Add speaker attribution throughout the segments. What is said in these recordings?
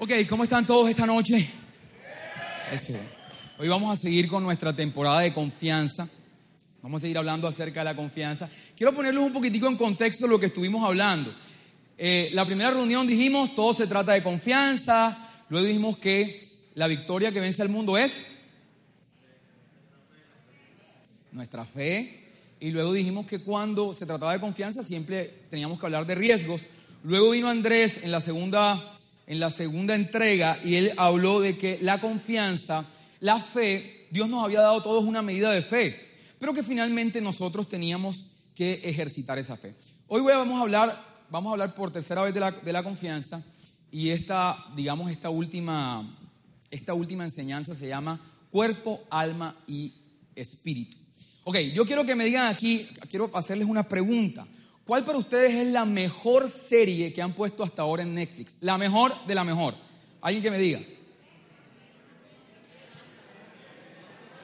Speaker 1: Ok, ¿cómo están todos esta noche? Eso. Hoy vamos a seguir con nuestra temporada de confianza. Vamos a seguir hablando acerca de la confianza. Quiero ponerles un poquitico en contexto lo que estuvimos hablando. Eh, la primera reunión dijimos, todo se trata de confianza. Luego dijimos que la victoria que vence al mundo es nuestra fe. Y luego dijimos que cuando se trataba de confianza siempre teníamos que hablar de riesgos. Luego vino Andrés en la segunda en la segunda entrega y él habló de que la confianza, la fe, Dios nos había dado a todos una medida de fe, pero que finalmente nosotros teníamos que ejercitar esa fe. Hoy vamos a hablar, vamos a hablar por tercera vez de la, de la confianza y esta, digamos, esta última, esta última enseñanza se llama cuerpo, alma y espíritu. Ok, yo quiero que me digan aquí, quiero hacerles una pregunta. ¿Cuál para ustedes es la mejor serie que han puesto hasta ahora en Netflix? La mejor de la mejor. ¿Alguien que me diga?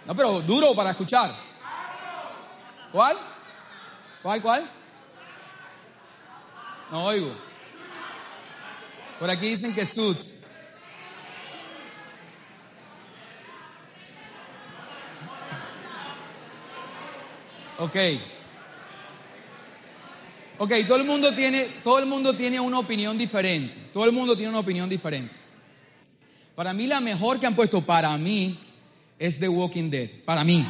Speaker 1: No, pero duro para escuchar. ¿Cuál? ¿Cuál, cuál? No oigo. Por aquí dicen que Suits. Ok. Ok, todo el mundo tiene, todo el mundo tiene una opinión diferente. Todo el mundo tiene una opinión diferente. Para mí la mejor que han puesto para mí es The Walking Dead. Para mí.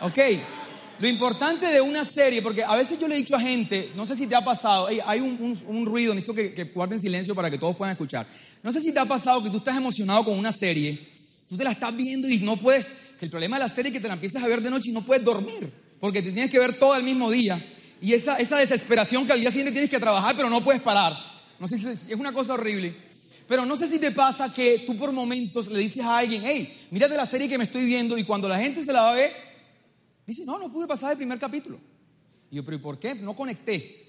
Speaker 1: Ok. Lo importante de una serie, porque a veces yo le he dicho a gente, no sé si te ha pasado, hay un, ruido, necesito que, que guarden silencio para que todos puedan escuchar. No sé si te ha pasado que tú estás emocionado con una serie, tú te la estás viendo y no puedes, que el problema de la serie es que te la empiezas a ver de noche y no puedes dormir porque te tienes que ver todo el mismo día y esa, esa desesperación que al día siguiente tienes que trabajar, pero no puedes parar. No sé si es una cosa horrible. Pero no sé si te pasa que tú por momentos le dices a alguien, hey, mírate la serie que me estoy viendo y cuando la gente se la va a ver, dice, no, no pude pasar el primer capítulo. Y yo, pero ¿y por qué? No conecté.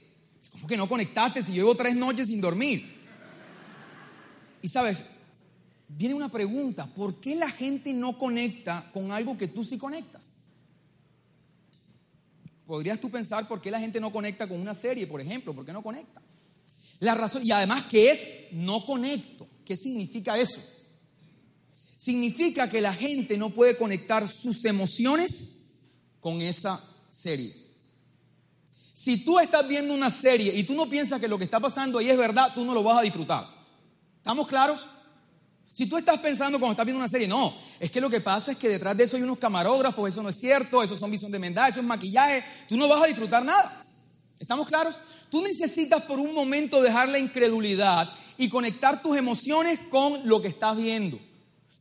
Speaker 1: ¿Cómo que no conectaste si llevo tres noches sin dormir? Y sabes, viene una pregunta, ¿por qué la gente no conecta con algo que tú sí conectas? Podrías tú pensar por qué la gente no conecta con una serie, por ejemplo, ¿por qué no conecta? La razón, y además, ¿qué es no conecto? ¿Qué significa eso? Significa que la gente no puede conectar sus emociones con esa serie. Si tú estás viendo una serie y tú no piensas que lo que está pasando ahí es verdad, tú no lo vas a disfrutar. ¿Estamos claros? Si tú estás pensando cuando estás viendo una serie, no, es que lo que pasa es que detrás de eso hay unos camarógrafos, eso no es cierto, eso son visión de mendad, eso es maquillaje, tú no vas a disfrutar nada. ¿Estamos claros? Tú necesitas por un momento dejar la incredulidad y conectar tus emociones con lo que estás viendo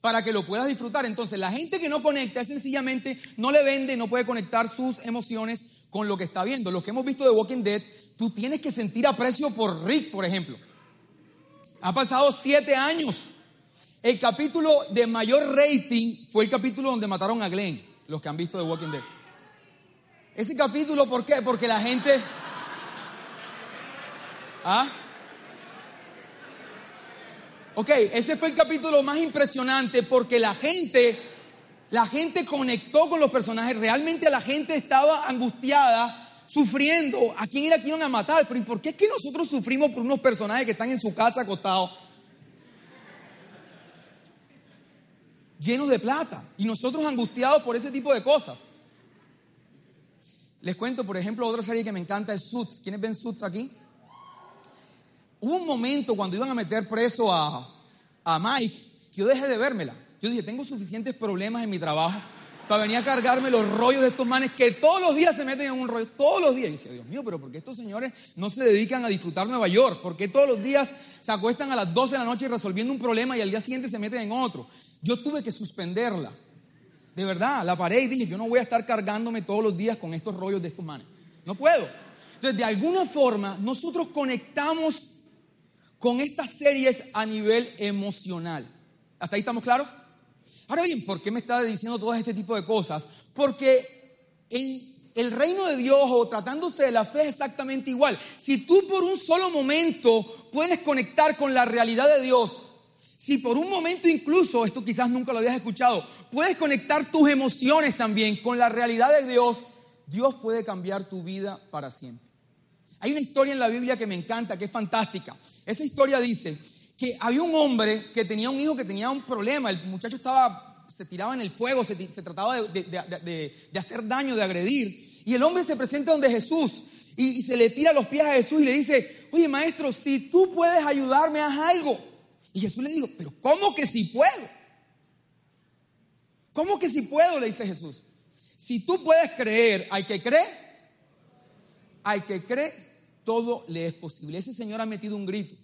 Speaker 1: para que lo puedas disfrutar. Entonces, la gente que no conecta es sencillamente no le vende, no puede conectar sus emociones con lo que está viendo. Los que hemos visto de Walking Dead, tú tienes que sentir aprecio por Rick, por ejemplo. Ha pasado siete años el capítulo de mayor rating fue el capítulo donde mataron a Glenn, los que han visto The Walking Dead. Ese capítulo, ¿por qué? Porque la gente... ¿Ah? Ok, ese fue el capítulo más impresionante porque la gente, la gente conectó con los personajes. Realmente la gente estaba angustiada, sufriendo. ¿A quién era que iban a matar? Pero ¿y por qué es que nosotros sufrimos por unos personajes que están en su casa acostados? Llenos de plata y nosotros angustiados por ese tipo de cosas. Les cuento, por ejemplo, otra serie que me encanta es Suits. ¿Quiénes ven Suits aquí? Hubo un momento cuando iban a meter preso a, a Mike que yo dejé de vérmela. Yo dije, tengo suficientes problemas en mi trabajo para venir a cargarme los rollos de estos manes que todos los días se meten en un rollo, todos los días. Y dice, Dios mío, pero ¿por qué estos señores no se dedican a disfrutar Nueva York? ¿Por qué todos los días se acuestan a las 12 de la noche resolviendo un problema y al día siguiente se meten en otro? Yo tuve que suspenderla. De verdad, la paré y dije, yo no voy a estar cargándome todos los días con estos rollos de estos manes. No puedo. Entonces, de alguna forma, nosotros conectamos con estas series a nivel emocional. ¿Hasta ahí estamos claros? Ahora bien, ¿por qué me está diciendo todo este tipo de cosas? Porque en el reino de Dios o tratándose de la fe es exactamente igual. Si tú por un solo momento puedes conectar con la realidad de Dios, si por un momento incluso, esto quizás nunca lo habías escuchado, puedes conectar tus emociones también con la realidad de Dios, Dios puede cambiar tu vida para siempre. Hay una historia en la Biblia que me encanta, que es fantástica. Esa historia dice que había un hombre que tenía un hijo que tenía un problema, el muchacho estaba, se tiraba en el fuego, se, trataba de, hacer daño, de agredir, y el hombre se presenta donde Jesús y, y se le tira los pies a Jesús y le dice, oye maestro, si tú puedes ayudarme, haz algo. Y Jesús le dijo, pero ¿cómo que si puedo? ¿Cómo que si puedo? Le dice Jesús. Si tú puedes creer, hay que creer. Hay que creer, todo le es posible. Ese señor ha metido un grito.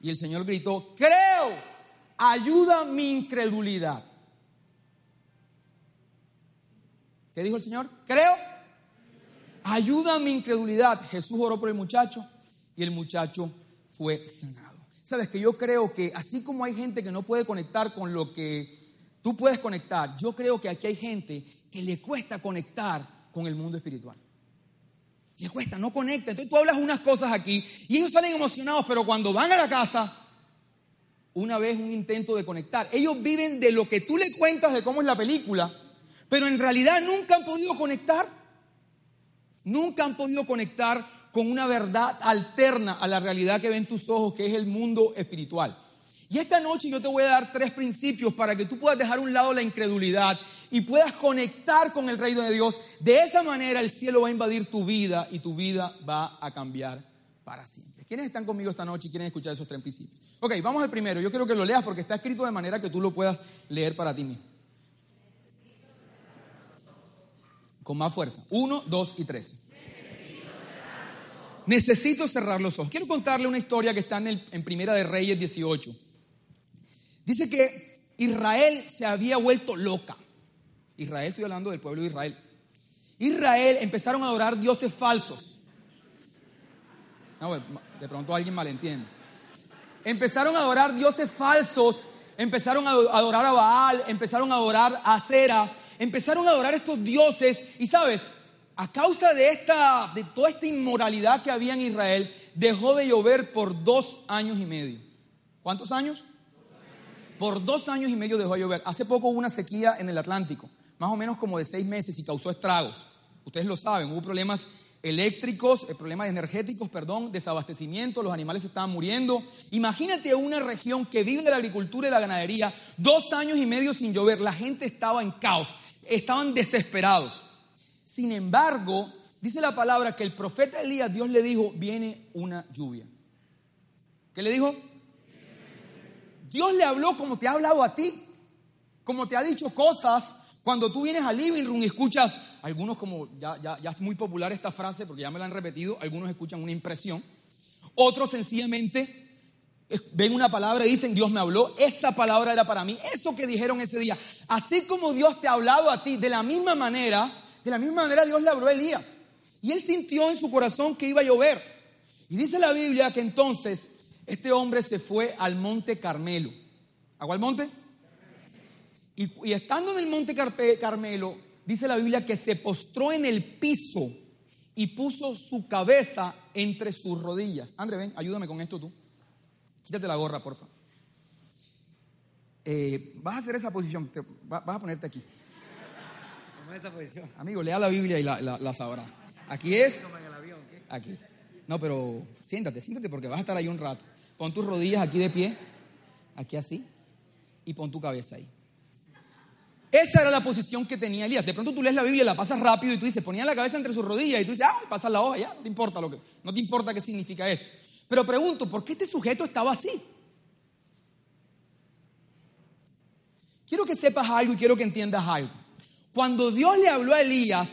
Speaker 1: Y el Señor gritó, creo, ayuda mi incredulidad. ¿Qué dijo el Señor? Creo, ayuda mi incredulidad. Jesús oró por el muchacho y el muchacho fue sanado. Sabes que yo creo que así como hay gente que no puede conectar con lo que tú puedes conectar, yo creo que aquí hay gente que le cuesta conectar con el mundo espiritual. Le cuesta, no conecta. Entonces tú hablas unas cosas aquí y ellos salen emocionados, pero cuando van a la casa, una vez un intento de conectar. Ellos viven de lo que tú le cuentas de cómo es la película, pero en realidad nunca han podido conectar. Nunca han podido conectar con una verdad alterna a la realidad que ven tus ojos, que es el mundo espiritual. Y esta noche yo te voy a dar tres principios para que tú puedas dejar a un lado la incredulidad y puedas conectar con el reino de Dios. De esa manera el cielo va a invadir tu vida y tu vida va a cambiar para siempre. ¿Quiénes están conmigo esta noche y quieren escuchar esos tres principios? Ok, vamos al primero. Yo quiero que lo leas porque está escrito de manera que tú lo puedas leer para ti mismo. Con más fuerza. Uno, dos y tres. Necesito cerrar los ojos. Quiero contarle una historia que está en, en Primera de Reyes 18. Dice que Israel se había vuelto loca. Israel, estoy hablando del pueblo de Israel. Israel empezaron a adorar dioses falsos. de pronto alguien malentiende. Empezaron a adorar dioses falsos, empezaron a adorar a Baal, empezaron a adorar a Cera, empezaron a adorar estos dioses y sabes, a causa de esta de toda esta inmoralidad que había en Israel, dejó de llover por dos años y medio. ¿Cuántos años? Por dos años y medio dejó de llover. Hace poco hubo una sequía en el Atlántico más o menos como de seis meses y causó estragos. Ustedes lo saben, hubo problemas eléctricos, eh, problemas energéticos, perdón, desabastecimiento, los animales estaban muriendo. Imagínate una región que vive de la agricultura y la ganadería, dos años y medio sin llover, la gente estaba en caos, estaban desesperados. Sin embargo, dice la palabra que el profeta Elías, Dios le dijo, viene una lluvia. ¿Qué le dijo? Dios le habló como te ha hablado a ti, como te ha dicho cosas cuando tú vienes al living room y escuchas, algunos como, ya, ya, ya es muy popular esta frase porque ya me la han repetido, algunos escuchan una impresión, otros sencillamente ven una palabra y dicen, Dios me habló, esa palabra era para mí, eso que dijeron ese día. Así como Dios te ha hablado a ti, de la misma manera, de la misma manera Dios le habló a Elías. Y él sintió en su corazón que iba a llover. Y dice la Biblia que entonces este hombre se fue al monte Carmelo. ¿A cuál monte? Y, estando en el monte Carmelo, dice la Biblia que se postró en el piso y puso su cabeza entre sus rodillas. André, ven, ayúdame con esto tú. Quítate la gorra, porfa. Eh, vas a hacer esa posición, vas a ponerte aquí. ¿Cómo es esa posición? Amigo, lea la Biblia y la, sabrá. Aquí es. Aquí. No, pero siéntate, siéntate porque vas a estar ahí un rato. Pon tus rodillas aquí de pie, aquí así, y pon tu cabeza ahí. Esa era la posición que tenía Elías. De pronto tú lees la Biblia, la pasas rápido y tú dices, ponía la cabeza entre sus rodillas y tú dices, ah, pasa la hoja, ya, no te importa lo que, no te importa qué significa eso. Pero pregunto, ¿por qué este sujeto estaba así? Quiero que sepas algo y quiero que entiendas algo. Cuando Dios le habló a Elías,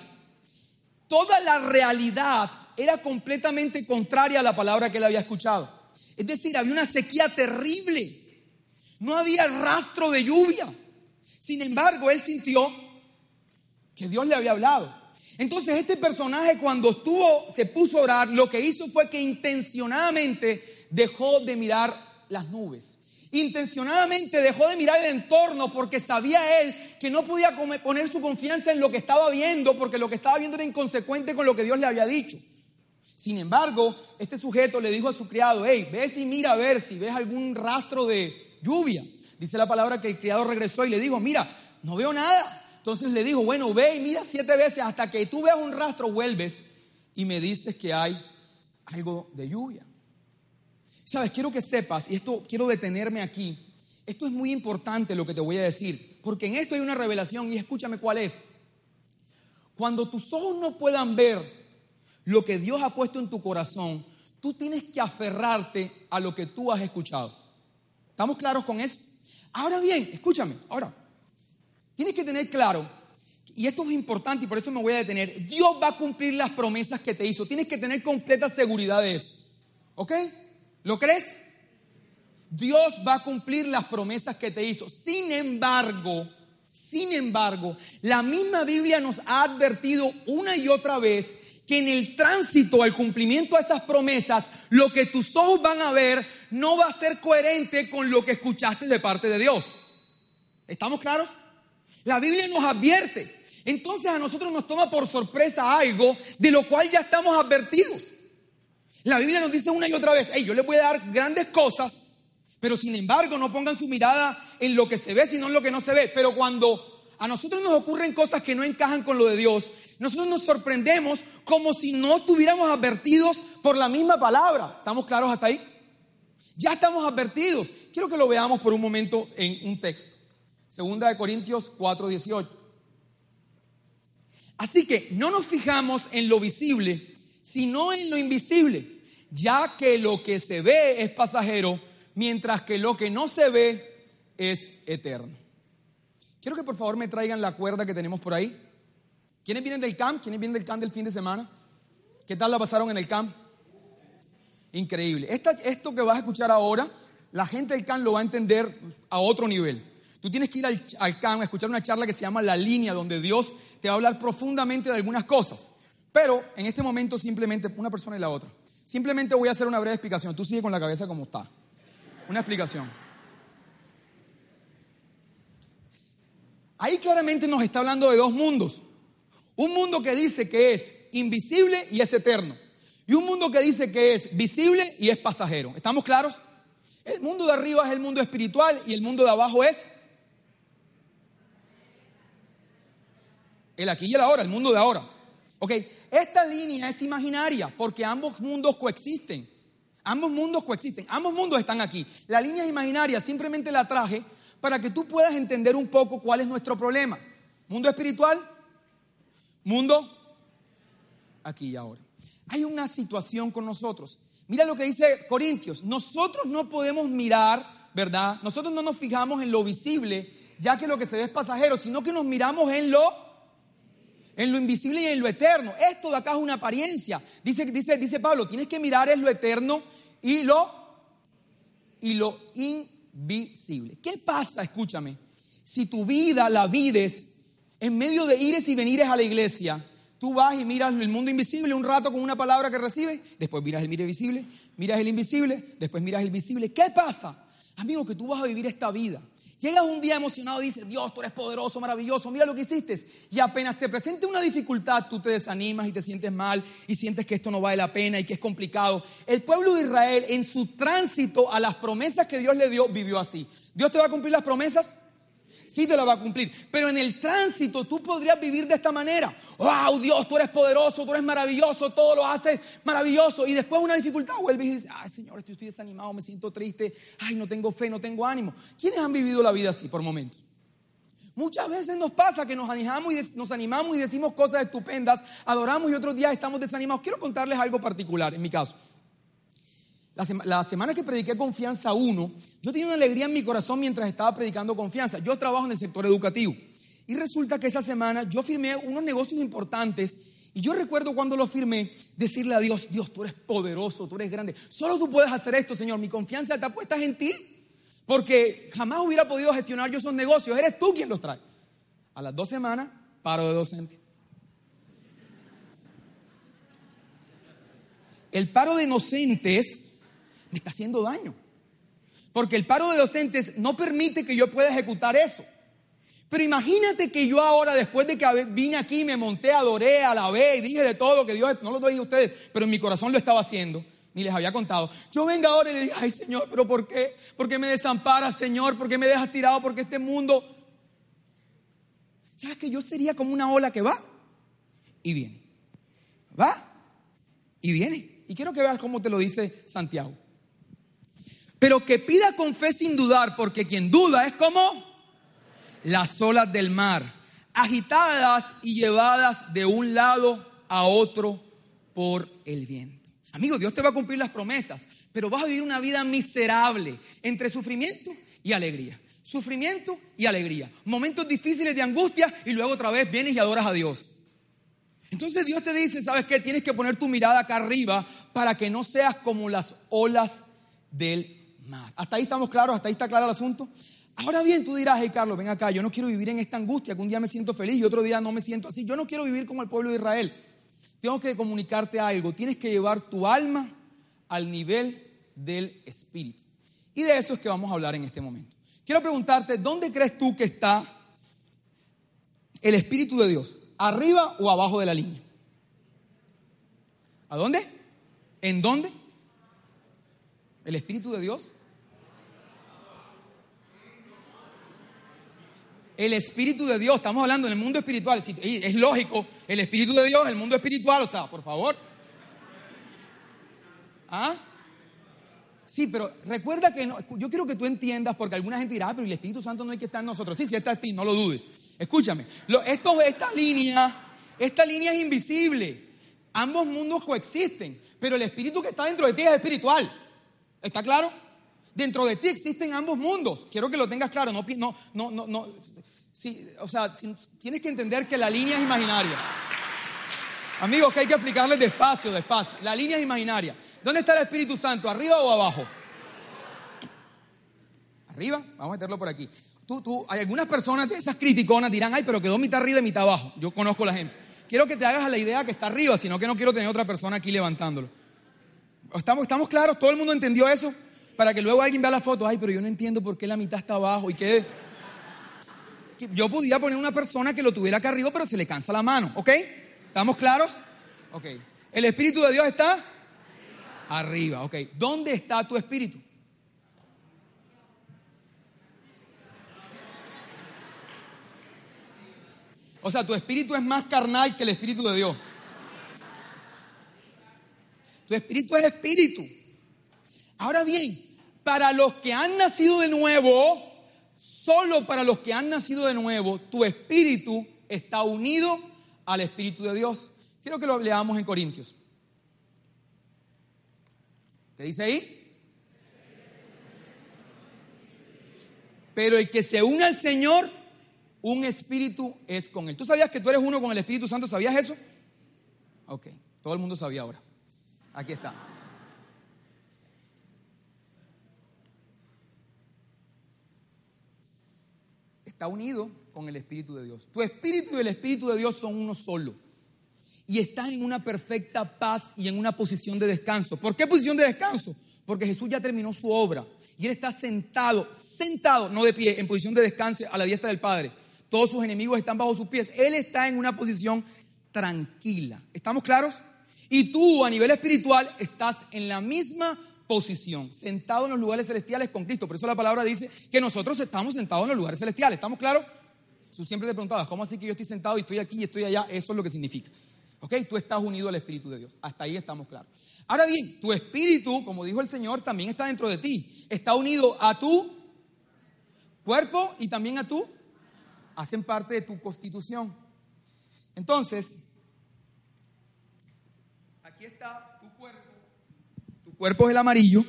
Speaker 1: toda la realidad era completamente contraria a la palabra que él había escuchado. Es decir, había una sequía terrible. No había rastro de lluvia. Sin embargo, él sintió que Dios le había hablado. Entonces este personaje cuando estuvo, se puso a orar, lo que hizo fue que intencionadamente dejó de mirar las nubes. Intencionadamente dejó de mirar el entorno porque sabía él que no podía poner su confianza en lo que estaba viendo porque lo que estaba viendo era inconsecuente con lo que Dios le había dicho. Sin embargo, este sujeto le dijo a su criado, hey, ves y mira a ver si ves algún rastro de lluvia. Dice la palabra que el criado regresó y le dijo, mira, no veo nada. Entonces le dijo, bueno, ve y mira siete veces hasta que tú veas un rastro, vuelves y me dices que hay algo de lluvia. Sabes, quiero que sepas, y esto quiero detenerme aquí, esto es muy importante lo que te voy a decir, porque en esto hay una revelación y escúchame cuál es. Cuando tus ojos no puedan ver lo que Dios ha puesto en tu corazón, tú tienes que aferrarte a lo que tú has escuchado. ¿Estamos claros con eso? Ahora bien, escúchame, ahora, tienes que tener claro, y esto es importante y por eso me voy a detener, Dios va a cumplir las promesas que te hizo, tienes que tener completa seguridad de eso, ¿ok? ¿Lo crees? Dios va a cumplir las promesas que te hizo. Sin embargo, sin embargo, la misma Biblia nos ha advertido una y otra vez que en el tránsito al cumplimiento de esas promesas, lo que tus ojos van a ver no va a ser coherente con lo que escuchaste de parte de Dios. ¿Estamos claros? La Biblia nos advierte. Entonces a nosotros nos toma por sorpresa algo de lo cual ya estamos advertidos. La Biblia nos dice una y otra vez, hey, yo les voy a dar grandes cosas, pero sin embargo no pongan su mirada en lo que se ve, sino en lo que no se ve. Pero cuando a nosotros nos ocurren cosas que no encajan con lo de Dios, nosotros nos sorprendemos como si no estuviéramos advertidos por la misma palabra. ¿Estamos claros hasta ahí? Ya estamos advertidos. Quiero que lo veamos por un momento en un texto. Segunda de Corintios 4:18. Así que no nos fijamos en lo visible, sino en lo invisible, ya que lo que se ve es pasajero, mientras que lo que no se ve es eterno. Quiero que por favor me traigan la cuerda que tenemos por ahí. ¿Quiénes vienen del camp? ¿Quiénes vienen del camp del fin de semana? ¿Qué tal la pasaron en el camp? Increíble. esto que vas a escuchar ahora, la gente del camp lo va a entender a otro nivel. Tú tienes que ir al, al camp a escuchar una charla que se llama La Línea, donde Dios te va a hablar profundamente de algunas cosas. Pero en este momento simplemente, una persona y la otra, simplemente voy a hacer una breve explicación. Tú sigue con la cabeza como está. Una explicación. Ahí claramente nos está hablando de dos mundos. Un mundo que dice que es invisible y es eterno. Y un mundo que dice que es visible y es pasajero. ¿Estamos claros? El mundo de arriba es el mundo espiritual y el mundo de abajo es el aquí y el ahora, el mundo de ahora. Ok, esta línea es imaginaria porque ambos mundos coexisten. Ambos mundos coexisten, ambos mundos están aquí. La línea es imaginaria, simplemente la traje para que tú puedas entender un poco cuál es nuestro problema. Mundo espiritual, Mundo, aquí y ahora. Hay una situación con nosotros. Mira lo que dice Corintios. Nosotros no podemos mirar, ¿verdad? Nosotros no nos fijamos en lo visible, ya que lo que se ve es pasajero, sino que nos miramos en lo en lo invisible y en lo eterno. Esto de acá es una apariencia. Dice, dice, dice Pablo, tienes que mirar en lo eterno y lo, y lo invisible. ¿Qué pasa? Escúchame. Si tu vida la vides en medio de ires y venires a la iglesia, tú vas y miras el mundo invisible un rato con una palabra que recibes, después miras el mire visible, miras el invisible, después miras el visible. ¿Qué pasa? Amigo, que tú vas a vivir esta vida. Llegas un día emocionado y dices, Dios, tú eres poderoso, maravilloso, mira lo que hiciste. Y apenas te presente una dificultad, tú te desanimas y te sientes mal y sientes que esto no vale la pena y que es complicado. El pueblo de Israel en su tránsito a las promesas que Dios le dio, vivió así. ¿Dios te va a cumplir las promesas? Sí te la va a cumplir. Pero en el tránsito tú podrías vivir de esta manera. ¡Wow, Dios, tú eres poderoso, tú eres maravilloso, todo lo haces maravilloso! Y después una dificultad vuelves y dices, ¡ay, Señor, estoy, desanimado, me siento triste, ¡ay, no tengo fe, no tengo ánimo! ¿Quiénes han vivido la vida así por momentos? Muchas veces nos pasa que nos animamos, y nos animamos y decimos cosas estupendas, adoramos y otros días estamos desanimados. Quiero contarles algo particular en mi caso. La, semana que prediqué Confianza 1, yo tenía una alegría en mi corazón mientras estaba predicando Confianza. Yo trabajo en el sector educativo. Y resulta que esa semana yo firmé unos negocios importantes y yo recuerdo cuando lo firmé decirle a Dios, Dios, tú eres poderoso, tú eres grande. Solo tú puedes hacer esto, Señor. Mi confianza está puesta en ti. Porque jamás hubiera podido gestionar yo esos negocios. Eres tú quien los trae. A las dos semanas, paro de docente. El paro de docentes me está haciendo daño. Porque el paro de docentes no permite que yo pueda ejecutar eso. Pero imagínate que yo ahora, después de que vine aquí, me monté, adoré, alabé y dije de todo que Dios, no lo doy a ustedes, pero en mi corazón lo estaba haciendo, ni les había contado. Yo venga ahora y le diga, ay Señor, pero ¿por qué? ¿Por qué me desamparas, Señor? ¿Por qué me dejas tirado? Porque este mundo... ¿Sabes que yo sería como una ola que va y viene? Va y viene. Y quiero que veas cómo te lo dice Santiago. Pero que pida con fe sin dudar, porque quien duda es como las olas del mar, agitadas y llevadas de un lado a otro por el viento. Amigo, Dios te va a cumplir las promesas, pero vas a vivir una vida miserable entre sufrimiento y alegría. Sufrimiento y alegría. Momentos difíciles de angustia y luego otra vez vienes y adoras a Dios. Entonces Dios te dice, ¿sabes qué? Tienes que poner tu mirada acá arriba para que no seas como las olas del ¿Hasta ahí estamos claros? ¿Hasta ahí está claro el asunto? Ahora bien, tú dirás, hey Carlos, ven acá, yo no quiero vivir en esta angustia, que un día me siento feliz y otro día no me siento así. Yo no quiero vivir como el pueblo de Israel. Tengo que comunicarte algo. Tienes que llevar tu alma al nivel del espíritu. Y de eso es que vamos a hablar en este momento. Quiero preguntarte, ¿dónde crees tú que está el espíritu de Dios? ¿Arriba o abajo de la línea? ¿A dónde? ¿En dónde? ¿El espíritu de Dios? El Espíritu de Dios, estamos hablando en el mundo espiritual, es lógico, el Espíritu de Dios, el mundo espiritual, o sea, por favor. ¿Ah? Sí, pero recuerda que yo quiero que tú entiendas, porque alguna gente dirá, ah, pero el Espíritu Santo no hay que estar en nosotros. Sí, sí está en ti, no lo dudes. Escúchame, esto, esta línea, esta línea es invisible. Ambos mundos coexisten, pero el Espíritu que está dentro de ti es espiritual. ¿Está claro? Dentro de ti existen ambos mundos. Quiero que lo tengas claro. No, no, no, no, Sí, o sea, tienes que entender que la línea es imaginaria. Amigos, que hay que explicarles despacio, despacio. La línea es imaginaria. ¿Dónde está el Espíritu Santo? ¿Arriba o abajo? ¿Arriba? Vamos a meterlo por aquí. Tú, tú, hay algunas personas de esas criticonas dirán, ay, pero quedó mitad arriba y mitad abajo. Yo conozco a la gente. Quiero que te hagas la idea que está arriba, sino que no quiero tener otra persona aquí levantándolo. ¿Estamos, ¿Estamos claros? ¿Todo el mundo entendió eso? Para que luego alguien vea la foto, ay, pero yo no entiendo por qué la mitad está abajo y qué yo podía poner una persona que lo tuviera acá arriba, pero se le cansa la mano, ¿ok? ¿Estamos claros? Ok. ¿El Espíritu de Dios está? Arriba, ok. ¿Dónde está tu Espíritu? O sea, tu espíritu es más carnal que el espíritu de Dios. Tu espíritu es espíritu. Ahora bien, para los que han nacido de nuevo, Solo para los que han nacido de nuevo, tu espíritu está unido al Espíritu de Dios. Quiero que lo leamos en Corintios. ¿Qué dice ahí? Pero el que se une al Señor, un espíritu es con él. ¿Tú sabías que tú eres uno con el Espíritu Santo? ¿Sabías eso? Ok, todo el mundo sabía ahora. Aquí está. Está unido con el Espíritu de Dios. Tu Espíritu y el Espíritu de Dios son uno solo. Y estás en una perfecta paz y en una posición de descanso. ¿Por qué posición de descanso? Porque Jesús ya terminó su obra. Y Él está sentado, sentado, no de pie, en posición de descanso a la diestra del Padre. Todos sus enemigos están bajo sus pies. Él está en una posición tranquila. ¿Estamos claros? Y tú a nivel espiritual estás en la misma posición, sentado en los lugares celestiales con Cristo. Por eso la palabra dice que nosotros estamos sentados en los lugares celestiales. ¿Estamos claros? Tú siempre te preguntabas, ¿cómo así que yo estoy sentado y estoy aquí y estoy allá? Eso es lo que significa. ¿Ok? Tú estás unido al Espíritu de Dios. Hasta ahí estamos claros. Ahora bien, tu espíritu, como dijo el Señor, también está dentro de ti. Está unido a tu cuerpo y también a tu. Hacen parte de tu constitución. Entonces, aquí está Cuerpo es el amarillo.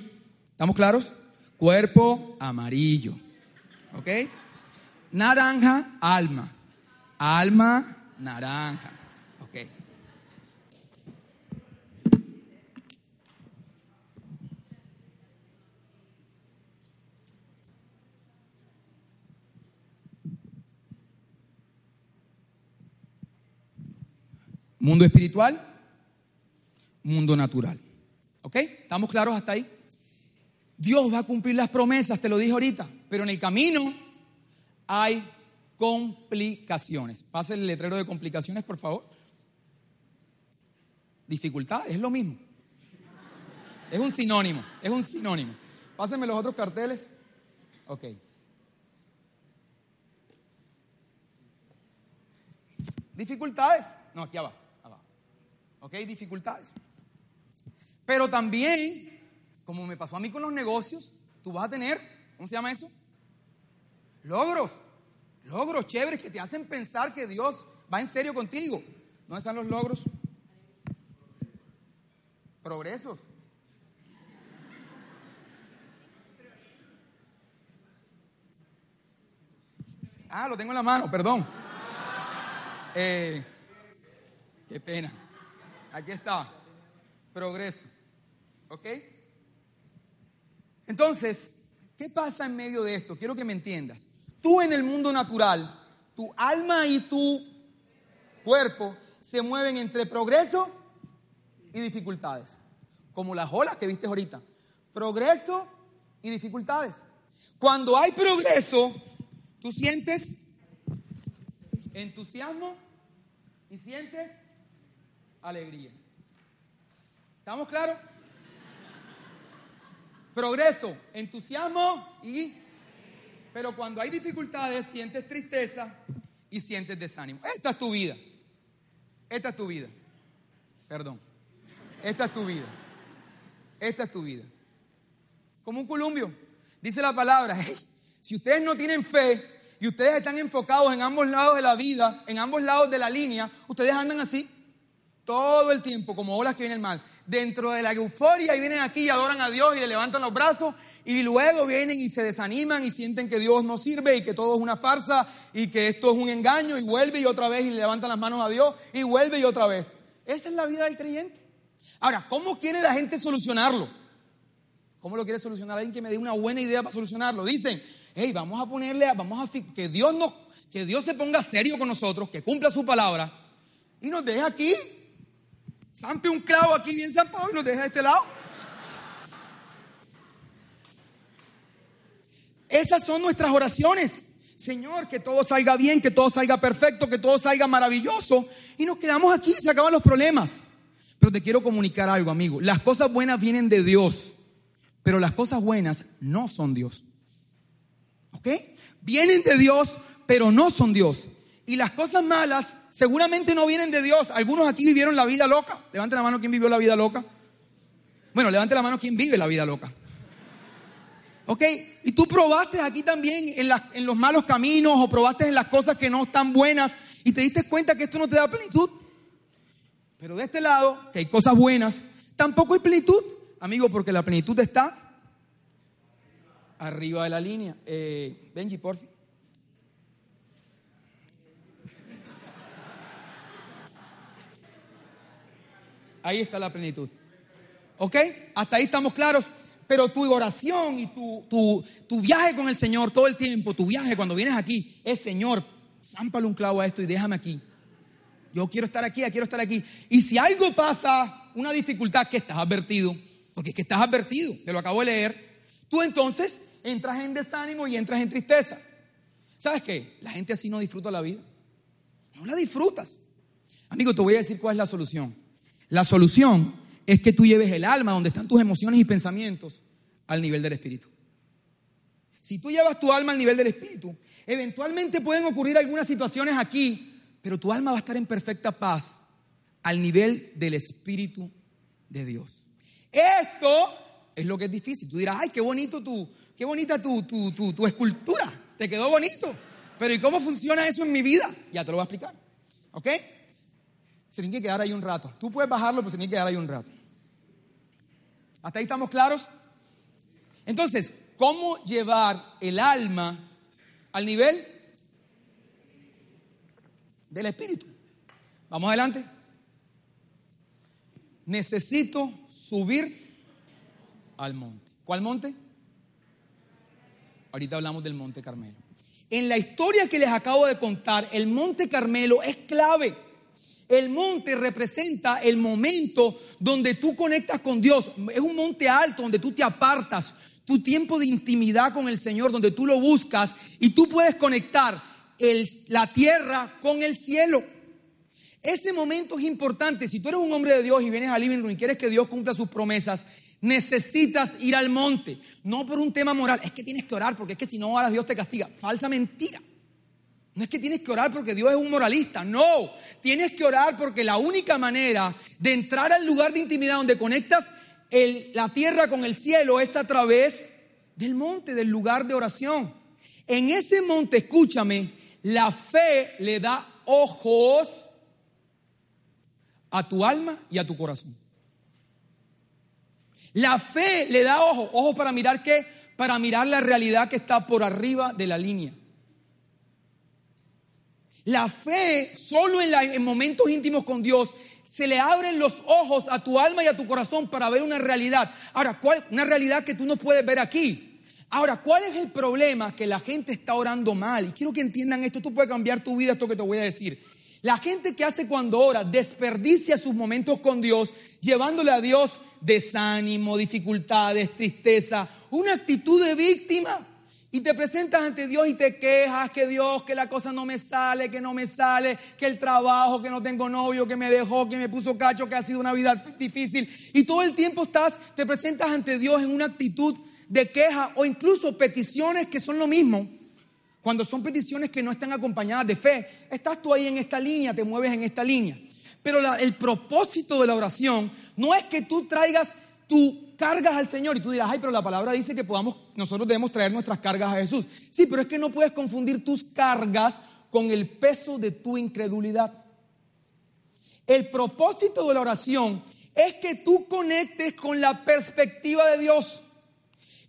Speaker 1: ¿Estamos claros? Cuerpo amarillo. ¿Ok? Naranja, alma. Alma, naranja. ¿Ok? Mundo espiritual, mundo natural. ¿Ok? ¿Estamos claros hasta ahí? Dios va a cumplir las promesas, te lo dije ahorita, pero en el camino hay complicaciones. Pase el letrero de complicaciones, por favor. Dificultades, es lo mismo. Es un sinónimo, es un sinónimo. Pásenme los otros carteles. Ok. Dificultades. No, aquí abajo, abajo. Ok, dificultades. Pero también, como me pasó a mí con los negocios, tú vas a tener, ¿cómo se llama eso? Logros. Logros chéveres que te hacen pensar que Dios va en serio contigo. ¿Dónde están los logros? Progresos. Ah, lo tengo en la mano, perdón. Eh, qué pena. Aquí está. Progreso. ¿Ok? Entonces, ¿qué pasa en medio de esto? Quiero que me entiendas. Tú en el mundo natural, tu alma y tu cuerpo se mueven entre progreso y dificultades. Como las olas que viste ahorita. Progreso y dificultades. Cuando hay progreso, tú sientes entusiasmo y sientes alegría. ¿Estamos claros? Progreso, entusiasmo y... Pero cuando hay dificultades, sientes tristeza y sientes desánimo. Esta es tu vida. Esta es tu vida. Perdón. Esta es tu vida. Esta es tu vida. Como un columbio. Dice la palabra, si ustedes no tienen fe y ustedes están enfocados en ambos lados de la vida, en ambos lados de la línea, ustedes andan así todo el tiempo, como olas que vienen el mal. Dentro de la euforia y vienen aquí y adoran a Dios y le levantan los brazos y luego vienen y se desaniman y sienten que Dios no sirve y que todo es una farsa y que esto es un engaño y vuelve y otra vez y le levantan las manos a Dios y vuelve y otra vez. Esa es la vida del creyente. Ahora, ¿cómo quiere la gente solucionarlo? ¿Cómo lo quiere solucionar alguien que me dé una buena idea para solucionarlo? Dicen, hey, vamos a ponerle, vamos a que Dios nos, que Dios se ponga serio con nosotros, que cumpla su palabra y nos deje aquí Zampe un clavo aquí bien zampado y nos deja de este lado. Esas son nuestras oraciones. Señor, que todo salga bien, que todo salga perfecto, que todo salga maravilloso. Y nos quedamos aquí, se acaban los problemas. Pero te quiero comunicar algo, amigo. Las cosas buenas vienen de Dios, pero las cosas buenas no son Dios. ¿Ok? Vienen de Dios, pero no son Dios. Y las cosas malas seguramente no vienen de Dios. Algunos aquí vivieron la vida loca. Levante la mano quien vivió la vida loca. Bueno, levante la mano quien vive la vida loca. ¿Ok? Y tú probaste aquí también en, los malos caminos o probaste en las cosas que no están buenas y te diste cuenta que esto no te da plenitud. Pero de este lado, que hay cosas buenas, tampoco hay plenitud, amigo, porque la plenitud está arriba de la línea. Eh, Benji, por fin. Ahí está la plenitud. ¿Ok? Hasta ahí estamos claros. Pero tu oración y tu, tu, viaje con el Señor todo el tiempo, tu viaje cuando vienes aquí, es Señor, zámpale un clavo a esto y déjame aquí. Yo quiero estar aquí, quiero estar aquí. Y si algo pasa, una dificultad que estás advertido, porque es que estás advertido, te lo acabo de leer, tú entonces entras en desánimo y entras en tristeza. ¿Sabes qué? La gente así no disfruta la vida. No la disfrutas. Amigo, te voy a decir cuál es la solución. La solución es que tú lleves el alma donde están tus emociones y pensamientos al nivel del espíritu. Si tú llevas tu alma al nivel del espíritu, eventualmente pueden ocurrir algunas situaciones aquí, pero tu alma va a estar en perfecta paz al nivel del espíritu de Dios. Esto es lo que es difícil. Tú dirás, ay, qué bonito tu, qué bonita tu, tu, tu, tu escultura, te quedó bonito. Pero ¿y cómo funciona eso en mi vida? Ya te lo voy a explicar. ¿Ok? Se tiene que quedar ahí un rato. Tú puedes bajarlo, pero se tiene que quedar ahí un rato. ¿Hasta ahí estamos claros? Entonces, ¿cómo llevar el alma al nivel del espíritu? Vamos adelante. Necesito subir al monte. ¿Cuál monte? Ahorita hablamos del monte Carmelo. En la historia que les acabo de contar, el monte Carmelo es clave. El monte representa el momento donde tú conectas con Dios. Es un monte alto donde tú te apartas, tu tiempo de intimidad con el Señor, donde tú lo buscas y tú puedes conectar el- la tierra con el cielo. Ese momento es importante. Si tú eres un hombre de Dios y vienes al living room y quieres que Dios cumpla sus promesas, necesitas ir al monte. No por un tema moral. Es que tienes que orar porque es que si no oras Dios te castiga. Falsa mentira. No es que tienes que orar porque Dios es un moralista. No. Tienes que orar porque la única manera de entrar al lugar de intimidad donde conectas la tierra con el cielo es a través del monte, del lugar de oración. En ese monte, escúchame, la fe le da ojos a tu alma y a tu corazón. La fe le da ojos, ojos para mirar qué, para mirar la realidad que está por arriba de la línea. La fe, solo en, momentos íntimos con Dios, se le abren los ojos a tu alma y a tu corazón para ver una realidad. Ahora, ¿cuál? Una realidad que tú no puedes ver aquí. Ahora, ¿cuál es el problema? Que la gente está orando mal. Y quiero que entiendan esto. Esto puede cambiar tu vida, esto que te voy a decir. La gente que hace cuando ora desperdicia sus momentos con Dios, llevándole a Dios desánimo, dificultades, tristeza, una actitud de víctima. Y te presentas ante Dios y te quejas que Dios, que la cosa no me sale, que no me sale, que el trabajo, que no tengo novio, que me dejó, que me puso cacho, que ha sido una vida difícil. Y todo el tiempo estás, te presentas ante Dios en una actitud de queja o incluso peticiones que son lo mismo. Cuando son peticiones que no están acompañadas de fe, estás tú ahí en esta línea, te mueves en esta línea. Pero el propósito de la oración no es que tú traigas tu cargas al Señor y tú dirás, ay, pero la palabra dice que podamos, nosotros debemos traer nuestras cargas a Jesús. Sí, pero es que no puedes confundir tus cargas con el peso de tu incredulidad. El propósito de la oración es que tú conectes con la perspectiva de Dios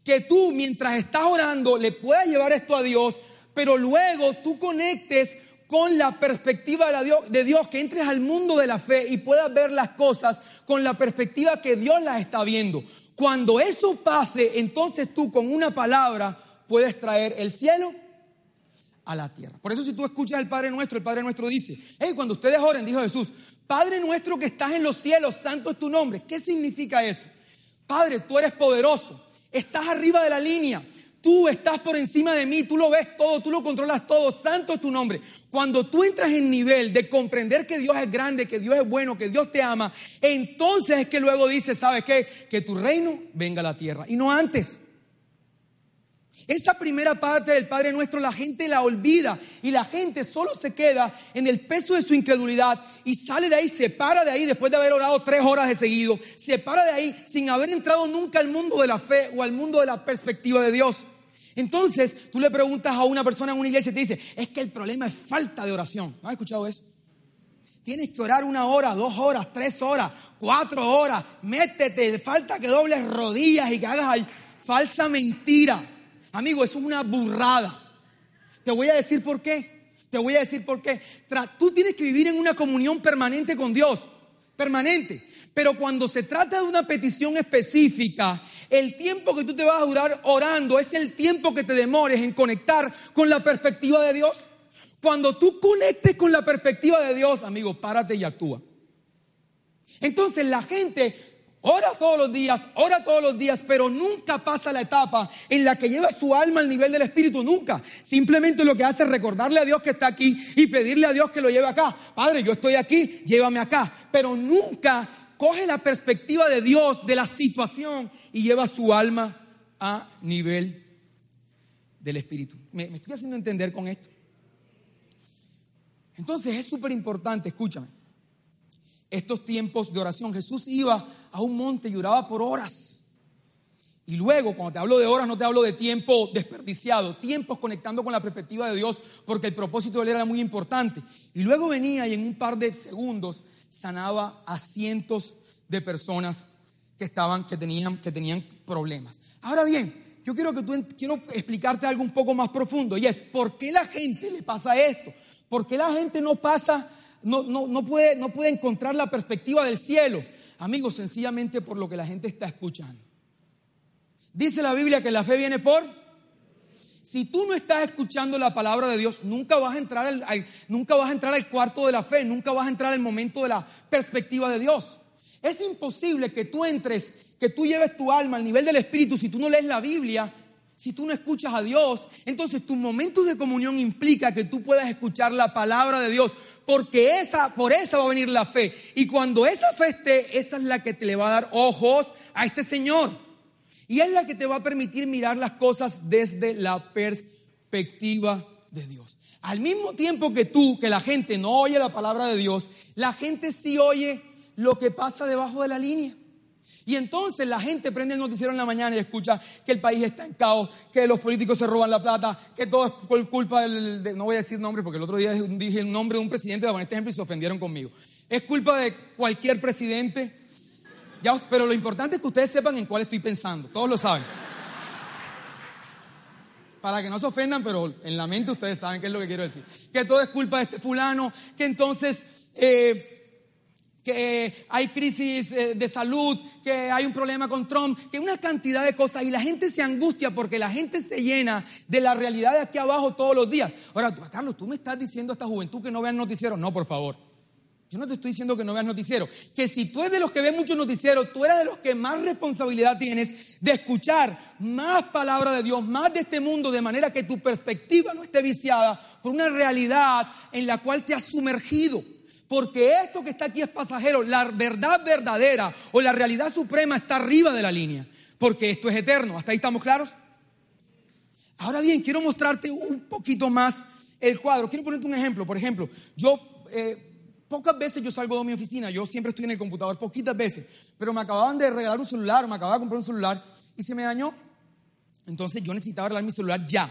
Speaker 1: que tú mientras estás orando le puedas llevar esto a Dios, pero luego tú conectes con la perspectiva de, Dios, que entres al mundo de la fe y puedas ver las cosas con la perspectiva que Dios las está viendo. Cuando eso pase, entonces tú con una palabra puedes traer el cielo a la tierra. Por eso si tú escuchas al Padre Nuestro, el Padre Nuestro dice, hey, cuando ustedes oren, dijo Jesús, Padre Nuestro que estás en los cielos, santo es tu nombre. ¿Qué significa eso? Padre, tú eres poderoso, estás arriba de la línea, tú estás por encima de mí, tú lo ves todo, tú lo controlas todo, santo es tu nombre. Cuando tú entras en nivel de comprender que Dios es grande, que Dios es bueno, que Dios te ama, entonces es que luego dice, ¿sabes qué? Que tu reino venga a la tierra y no antes. Esa primera parte del Padre Nuestro la gente la olvida y la gente solo se queda en el peso de su incredulidad y sale de ahí, se para de ahí después de haber orado tres horas de seguido, se para de ahí sin haber entrado nunca al mundo de la fe o al mundo de la perspectiva de Dios. Entonces tú le preguntas a una persona en una iglesia y te dice, es que el problema es falta de oración. ¿No has escuchado eso? Tienes que orar una hora, dos horas, tres horas, cuatro horas. Métete, falta que dobles rodillas y que hagas ahí. falsa mentira. Amigo, eso es una burrada. Te voy a decir por qué. Te voy a decir por qué. Tú tienes que vivir en una comunión permanente con Dios. Permanente. Pero cuando se trata de una petición específica, el tiempo que tú te vas a durar orando es el tiempo que te demores en conectar con la perspectiva de Dios. Cuando tú conectes con la perspectiva de Dios, amigo, párate y actúa. Entonces la gente ora todos los días, ora todos los días, pero nunca pasa la etapa en la que lleva su alma al nivel del Espíritu, nunca. Simplemente lo que hace es recordarle a Dios que está aquí y pedirle a Dios que lo lleve acá. Padre, yo estoy aquí, llévame acá. Pero nunca coge la perspectiva de Dios, de la situación, y lleva su alma a nivel del Espíritu. ¿Me, estoy haciendo entender con esto? Entonces es súper importante, escúchame, estos tiempos de oración. Jesús iba a un monte y oraba por horas. Y luego, cuando te hablo de horas, no te hablo de tiempo desperdiciado, tiempos conectando con la perspectiva de Dios, porque el propósito de él era muy importante. Y luego venía y en un par de segundos sanaba a cientos de personas que estaban, que tenían, que tenían problemas. Ahora bien, yo quiero que tú quiero explicarte algo un poco más profundo y es ¿por qué la gente le pasa esto? ¿Por qué la gente no pasa, no, no, no puede, no puede encontrar la perspectiva del cielo? Amigos, sencillamente por lo que la gente está escuchando. Dice la Biblia que la fe viene por. Si tú no estás escuchando la palabra de Dios, nunca vas a entrar al, nunca vas a entrar al cuarto de la fe, nunca vas a entrar al momento de la perspectiva de Dios. Es imposible que tú entres, que tú lleves tu alma al nivel del Espíritu, si tú no lees la Biblia, si tú no escuchas a Dios, entonces tus momentos de comunión implica que tú puedas escuchar la palabra de Dios, porque esa, por esa va a venir la fe. Y cuando esa fe esté, esa es la que te le va a dar ojos a este Señor. Y es la que te va a permitir mirar las cosas desde la perspectiva de Dios. Al mismo tiempo que tú, que la gente no oye la palabra de Dios, la gente sí oye lo que pasa debajo de la línea. Y entonces la gente prende el noticiero en la mañana y escucha que el país está en caos, que los políticos se roban la plata, que todo es por culpa del... no voy a decir nombre porque el otro día dije el nombre de un presidente, de este ejemplo y se ofendieron conmigo. Es culpa de cualquier presidente. Ya, pero lo importante es que ustedes sepan en cuál estoy pensando. Todos lo saben. Para que no se ofendan, pero en la mente ustedes saben qué es lo que quiero decir. Que todo es culpa de este fulano, que entonces... Eh, que hay crisis eh, de salud, que hay un problema con Trump, que una cantidad de cosas y la gente se angustia porque la gente se llena de la realidad de aquí abajo todos los días. Ahora, Carlos, tú me estás diciendo a esta juventud que no vean noticieros. No, por favor. Yo no te estoy diciendo que no veas noticieros. Que si tú eres de los que ven muchos noticieros, tú eres de los que más responsabilidad tienes de escuchar más palabra de Dios, más de este mundo, de manera que tu perspectiva no esté viciada por una realidad en la cual te has sumergido. Porque esto que está aquí es pasajero. La verdad verdadera o la realidad suprema está arriba de la línea. Porque esto es eterno. ¿Hasta ahí estamos claros? Ahora bien, quiero mostrarte un poquito más el cuadro. Quiero ponerte un ejemplo. Por ejemplo, yo eh, pocas veces yo salgo de mi oficina. Yo siempre estoy en el computador, poquitas veces. Pero me acababan de regalar un celular, me acababa de comprar un celular y se me dañó. Entonces yo necesitaba arreglar mi celular ya.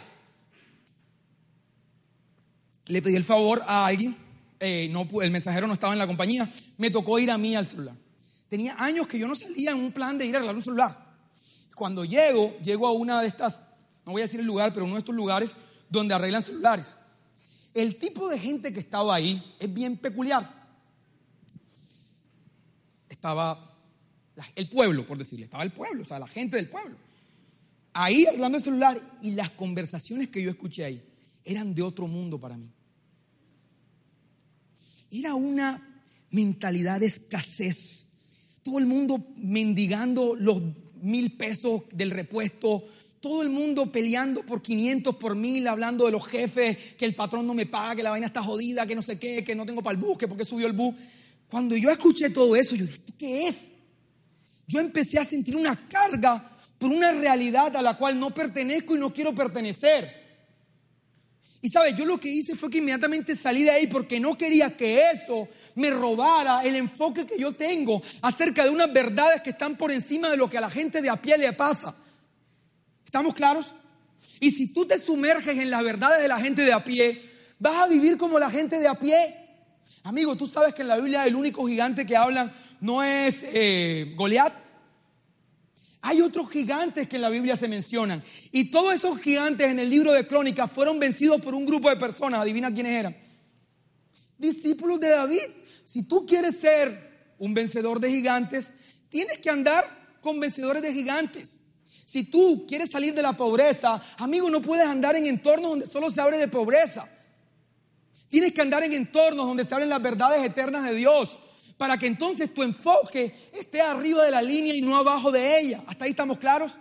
Speaker 1: Le pedí el favor a alguien eh, no, el mensajero no estaba en la compañía, me tocó ir a mí al celular. Tenía años que yo no salía en un plan de ir a arreglar un celular. Cuando llego, llego a una de estas, no voy a decir el lugar, pero uno de estos lugares donde arreglan celulares. El tipo de gente que estaba ahí es bien peculiar. Estaba el pueblo, por decirle, estaba el pueblo, o sea, la gente del pueblo. Ahí arreglando el celular y las conversaciones que yo escuché ahí eran de otro mundo para mí. Era una mentalidad de escasez. Todo el mundo mendigando los mil pesos del repuesto, todo el mundo peleando por 500, por mil, hablando de los jefes, que el patrón no me paga, que la vaina está jodida, que no sé qué, que no tengo para el bus, que porque subió el bus. Cuando yo escuché todo eso, yo dije, ¿qué es? Yo empecé a sentir una carga por una realidad a la cual no pertenezco y no quiero pertenecer. Y sabes, yo lo que hice fue que inmediatamente salí de ahí porque no quería que eso me robara el enfoque que yo tengo acerca de unas verdades que están por encima de lo que a la gente de a pie le pasa. ¿Estamos claros? Y si tú te sumerges en las verdades de la gente de a pie, vas a vivir como la gente de a pie. Amigo, tú sabes que en la Biblia el único gigante que hablan no es eh, Goliat, hay otros gigantes que en la Biblia se mencionan. Y todos esos gigantes en el libro de Crónicas fueron vencidos por un grupo de personas. Adivina quiénes eran. Discípulos de David. Si tú quieres ser un vencedor de gigantes, tienes que andar con vencedores de gigantes. Si tú quieres salir de la pobreza, amigo, no puedes andar en entornos donde solo se hable de pobreza. Tienes que andar en entornos donde se hablen las verdades eternas de Dios para que entonces tu enfoque esté arriba de la línea y no abajo de ella. ¿Hasta ahí estamos claros?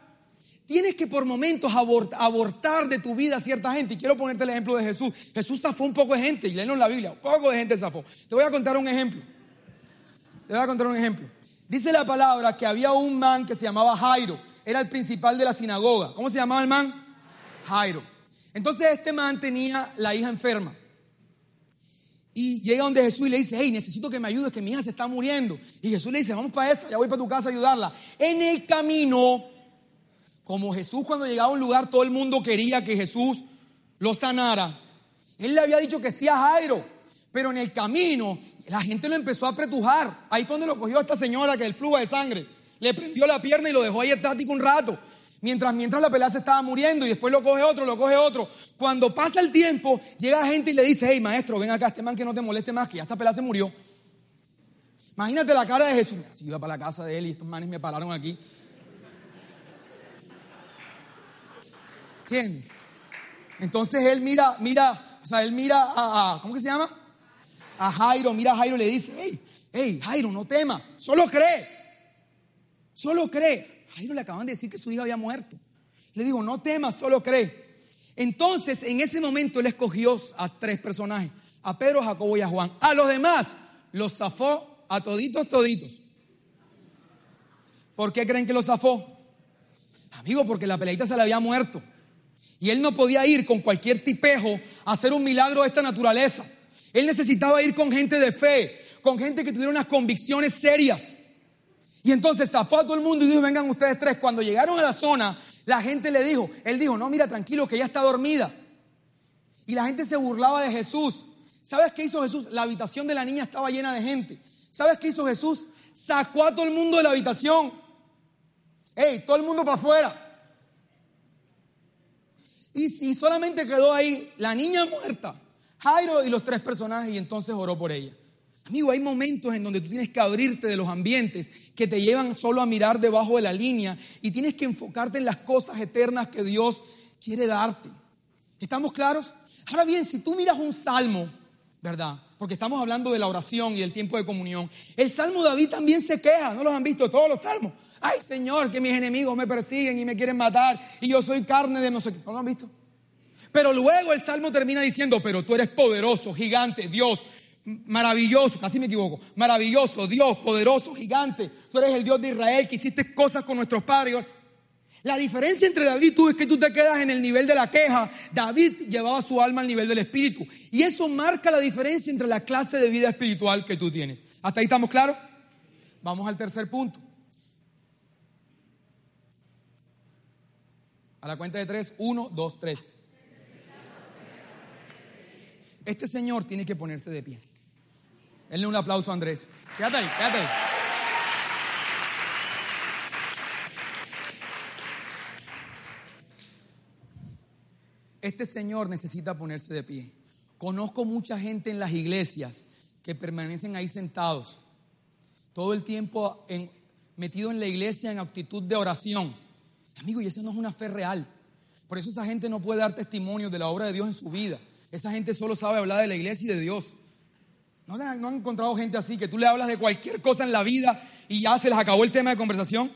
Speaker 1: Tienes que por momentos abortar de tu vida a cierta gente. Y quiero ponerte el ejemplo de Jesús. Jesús zafó un poco de gente, y léenos la Biblia, un poco de gente zafó. Te voy a contar un ejemplo. Te voy a contar un ejemplo. Dice la palabra que había un man que se llamaba Jairo. Era el principal de la sinagoga. ¿Cómo se llamaba el man? Jairo. Entonces este man tenía la hija enferma. Y llega donde Jesús y le dice, hey, necesito que me ayudes, que mi hija se está muriendo. Y Jesús le dice, vamos para eso, ya voy para tu casa a ayudarla. En el camino, como Jesús cuando llegaba a un lugar, todo el mundo quería que Jesús lo sanara. Él le había dicho que sí a Jairo, pero en el camino la gente lo empezó a apretujar. Ahí fue donde lo cogió esta señora que el flujo de sangre. Le prendió la pierna y lo dejó ahí estático un rato. Mientras, mientras la pelea se estaba muriendo y después lo coge otro, lo coge otro. Cuando pasa el tiempo, llega gente y le dice, hey maestro, ven acá, este man que no te moleste más, que ya esta pelea se murió. Imagínate la cara de Jesús. Si iba para la casa de él y estos manes me pararon aquí. ¿Entiendes? Entonces él mira, mira, o sea, él mira a, ¿cómo que se llama? A Jairo, mira a Jairo y le dice, hey, hey, Jairo, no temas, solo cree. Solo cree. Jairo le acaban de decir que su hija había muerto. Le digo, no temas, solo cree. Entonces, en ese momento, él escogió a tres personajes, a Pedro, a Jacobo y a Juan. A los demás los zafó a toditos, toditos. ¿Por qué creen que los zafó? Amigo, porque la peleita se le había muerto. Y él no podía ir con cualquier tipejo a hacer un milagro de esta naturaleza. Él necesitaba ir con gente de fe, con gente que tuviera unas convicciones serias. Y entonces zafó a todo el mundo y dijo, vengan ustedes tres. Cuando llegaron a la zona, la gente le dijo, él dijo, no, mira, tranquilo, que ella está dormida. Y la gente se burlaba de Jesús. ¿Sabes qué hizo Jesús? La habitación de la niña estaba llena de gente. ¿Sabes qué hizo Jesús? Sacó a todo el mundo de la habitación. ¡Ey, todo el mundo para afuera! Y, y solamente quedó ahí la niña muerta, Jairo y los tres personajes, y entonces oró por ella. Amigo, hay momentos en donde tú tienes que abrirte de los ambientes que te llevan solo a mirar debajo de la línea y tienes que enfocarte en las cosas eternas que Dios quiere darte. ¿Estamos claros? Ahora bien, si tú miras un salmo, ¿verdad? Porque estamos hablando de la oración y del tiempo de comunión. El salmo David también se queja, ¿no los han visto todos los salmos? Ay, Señor, que mis enemigos me persiguen y me quieren matar y yo soy carne de no sé qué. ¿No lo han visto? Pero luego el salmo termina diciendo, pero tú eres poderoso, gigante, Dios, maravilloso, casi me equivoco, maravilloso, Dios, poderoso, gigante. Tú eres el Dios de Israel que hiciste cosas con nuestros padres. La diferencia entre David y tú es que tú te quedas en el nivel de la queja. David llevaba su alma al nivel del espíritu. Y eso marca la diferencia entre la clase de vida espiritual que tú tienes. ¿Hasta ahí estamos claros? Vamos al tercer punto. A la cuenta de tres, uno, dos, tres. Este señor tiene que ponerse de pie. Denle un aplauso a Andrés. Quédate ahí, quédate. Este señor necesita ponerse de pie. Conozco mucha gente en las iglesias que permanecen ahí sentados, todo el tiempo metido en la iglesia en actitud de oración. Amigo, y eso no es una fe real. Por eso esa gente no puede dar testimonio de la obra de Dios en su vida. Esa gente solo sabe hablar de la iglesia y de Dios. ¿No, han encontrado gente así que tú le hablas de cualquier cosa en la vida y ya se les acabó el tema de conversación?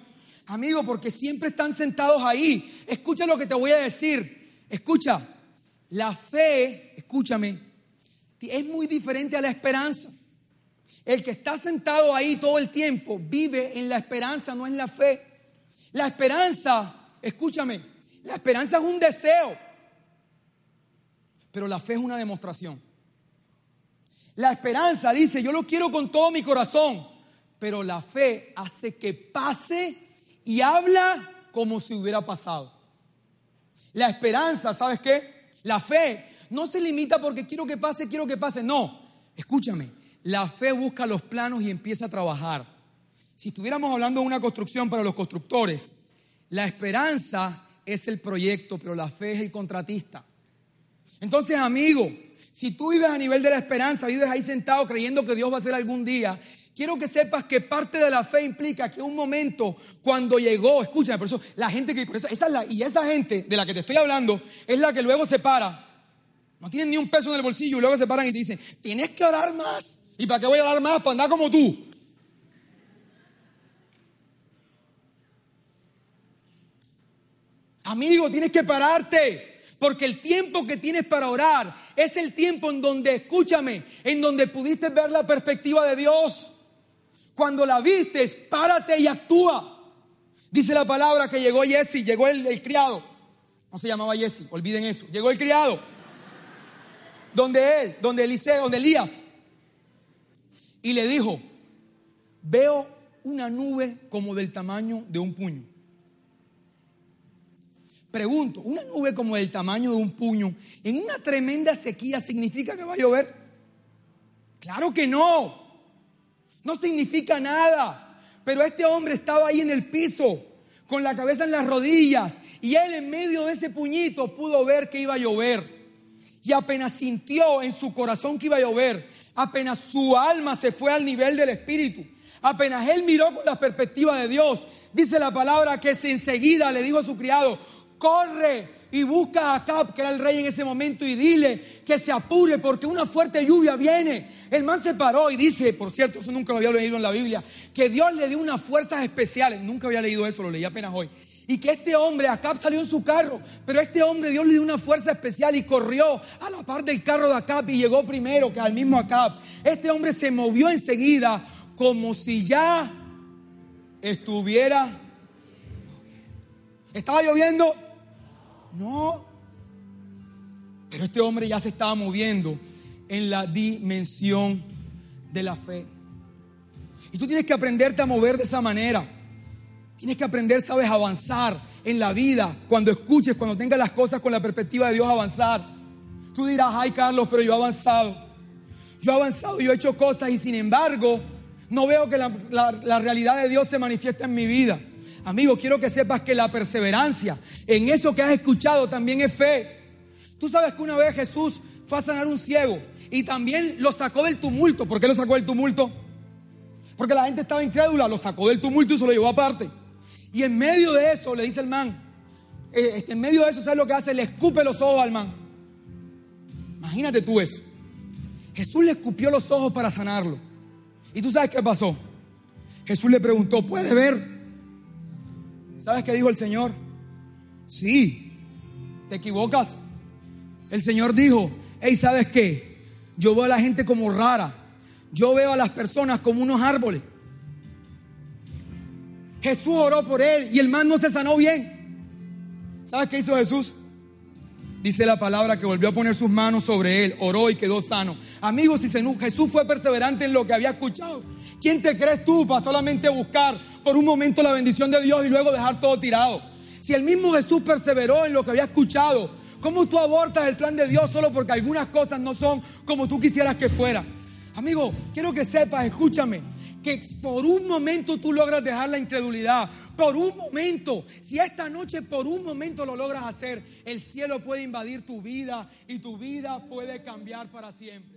Speaker 1: Amigo, porque siempre están sentados ahí. Escucha lo que te voy a decir. Escucha, la fe, escúchame, es muy diferente a la esperanza. El que está sentado ahí todo el tiempo vive en la esperanza, no en la fe. La esperanza, escúchame, la esperanza es un deseo. Pero la fe es una demostración. La esperanza dice, yo lo quiero con todo mi corazón, pero la fe hace que pase y habla como si hubiera pasado. La esperanza, ¿sabes qué? La fe no se limita porque quiero que pase, quiero que pase. No, escúchame, la fe busca los planos y empieza a trabajar. Si estuviéramos hablando de una construcción para los constructores, la esperanza es el proyecto, pero la fe es el contratista. Entonces, amigo, si tú vives a nivel de la esperanza, vives ahí sentado creyendo que Dios va a hacer algún día, quiero que sepas que parte de la fe implica que un momento cuando llegó, escúchame, por eso la gente que, por eso, esa es la, y esa gente de la que te estoy hablando es la que luego se para, no tienen ni un peso en el bolsillo y luego se paran y te dicen, tienes que orar más. ¿Y para qué voy a orar más? Para andar como tú. Amigo, tienes que pararte. Porque el tiempo que tienes para orar es el tiempo en donde, escúchame, en donde pudiste ver la perspectiva de Dios. Cuando la viste, párate y actúa. Dice la palabra que llegó Jesse, llegó el, criado. No se llamaba Jesse, olviden eso. Llegó el criado. Donde él, donde Eliseo, donde Elías. Y le dijo, veo una nube como del tamaño de un puño. Pregunto, ¿una nube como del tamaño de un puño en una tremenda sequía significa que va a llover? Claro que no. No significa nada. Pero este hombre estaba ahí en el piso, con la cabeza en las rodillas, y él en medio de ese puñito pudo ver que iba a llover. Y apenas sintió en su corazón que iba a llover, apenas su alma se fue al nivel del espíritu, apenas él miró con la perspectiva de Dios, dice la palabra que enseguida le dijo a su criado, corre, y busca a Acab, que era el rey en ese momento, y dile que se apure porque una fuerte lluvia viene. El man se paró y dice, por cierto, eso nunca lo había leído en la Biblia, que Dios le dio unas fuerzas especiales. Nunca había leído eso, lo leí apenas hoy. Y que este hombre, Acab salió en su carro, pero este hombre Dios le dio una fuerza especial y corrió a la par del carro de Acab y llegó primero que al mismo Acab. Este hombre se movió enseguida como si ya estuviera... ¿Estaba lloviendo? No. Pero este hombre ya se estaba moviendo en la dimensión de la fe. Y tú tienes que aprenderte a mover de esa manera. Tienes que aprender, sabes, a avanzar en la vida. Cuando escuches, cuando tengas las cosas con la perspectiva de Dios, avanzar. Tú dirás, ay Carlos, pero yo he avanzado. Yo he avanzado, yo he hecho cosas y sin embargo no veo que la, la realidad de Dios se manifieste en mi vida. Amigo, quiero que sepas que la perseverancia en eso que has escuchado también es fe. Tú sabes que una vez Jesús fue a sanar un ciego y también lo sacó del tumulto. ¿Por qué lo sacó del tumulto? Porque la gente estaba incrédula, lo sacó del tumulto y se lo llevó aparte. Y en medio de eso le dice el man, eh, este, en medio de eso, ¿sabes lo que hace? Le escupe los ojos al man. Imagínate tú eso. Jesús le escupió los ojos para sanarlo. ¿Y tú sabes qué pasó? Jesús le preguntó, ¿puede ver? ¿Sabes qué dijo el Señor? Sí, te equivocas. El Señor dijo, hey, ¿sabes qué? Yo veo a la gente como rara. Yo veo a las personas como unos árboles. Jesús oró por él y el man no se sanó bien. ¿Sabes qué hizo Jesús? Dice la palabra que volvió a poner sus manos sobre él, oró y quedó sano. Amigos, si Jesús fue perseverante en lo que había escuchado, ¿quién te crees tú para solamente buscar por un momento la bendición de Dios y luego dejar todo tirado. Si el mismo Jesús perseveró en lo que había escuchado, ¿cómo tú abortas el plan de Dios solo porque algunas cosas no son como tú quisieras que fueran? Amigo, quiero que sepas, escúchame, que por un momento tú logras dejar la incredulidad, por un momento, si esta noche por un momento lo logras hacer, el cielo puede invadir tu vida y tu vida puede cambiar para siempre.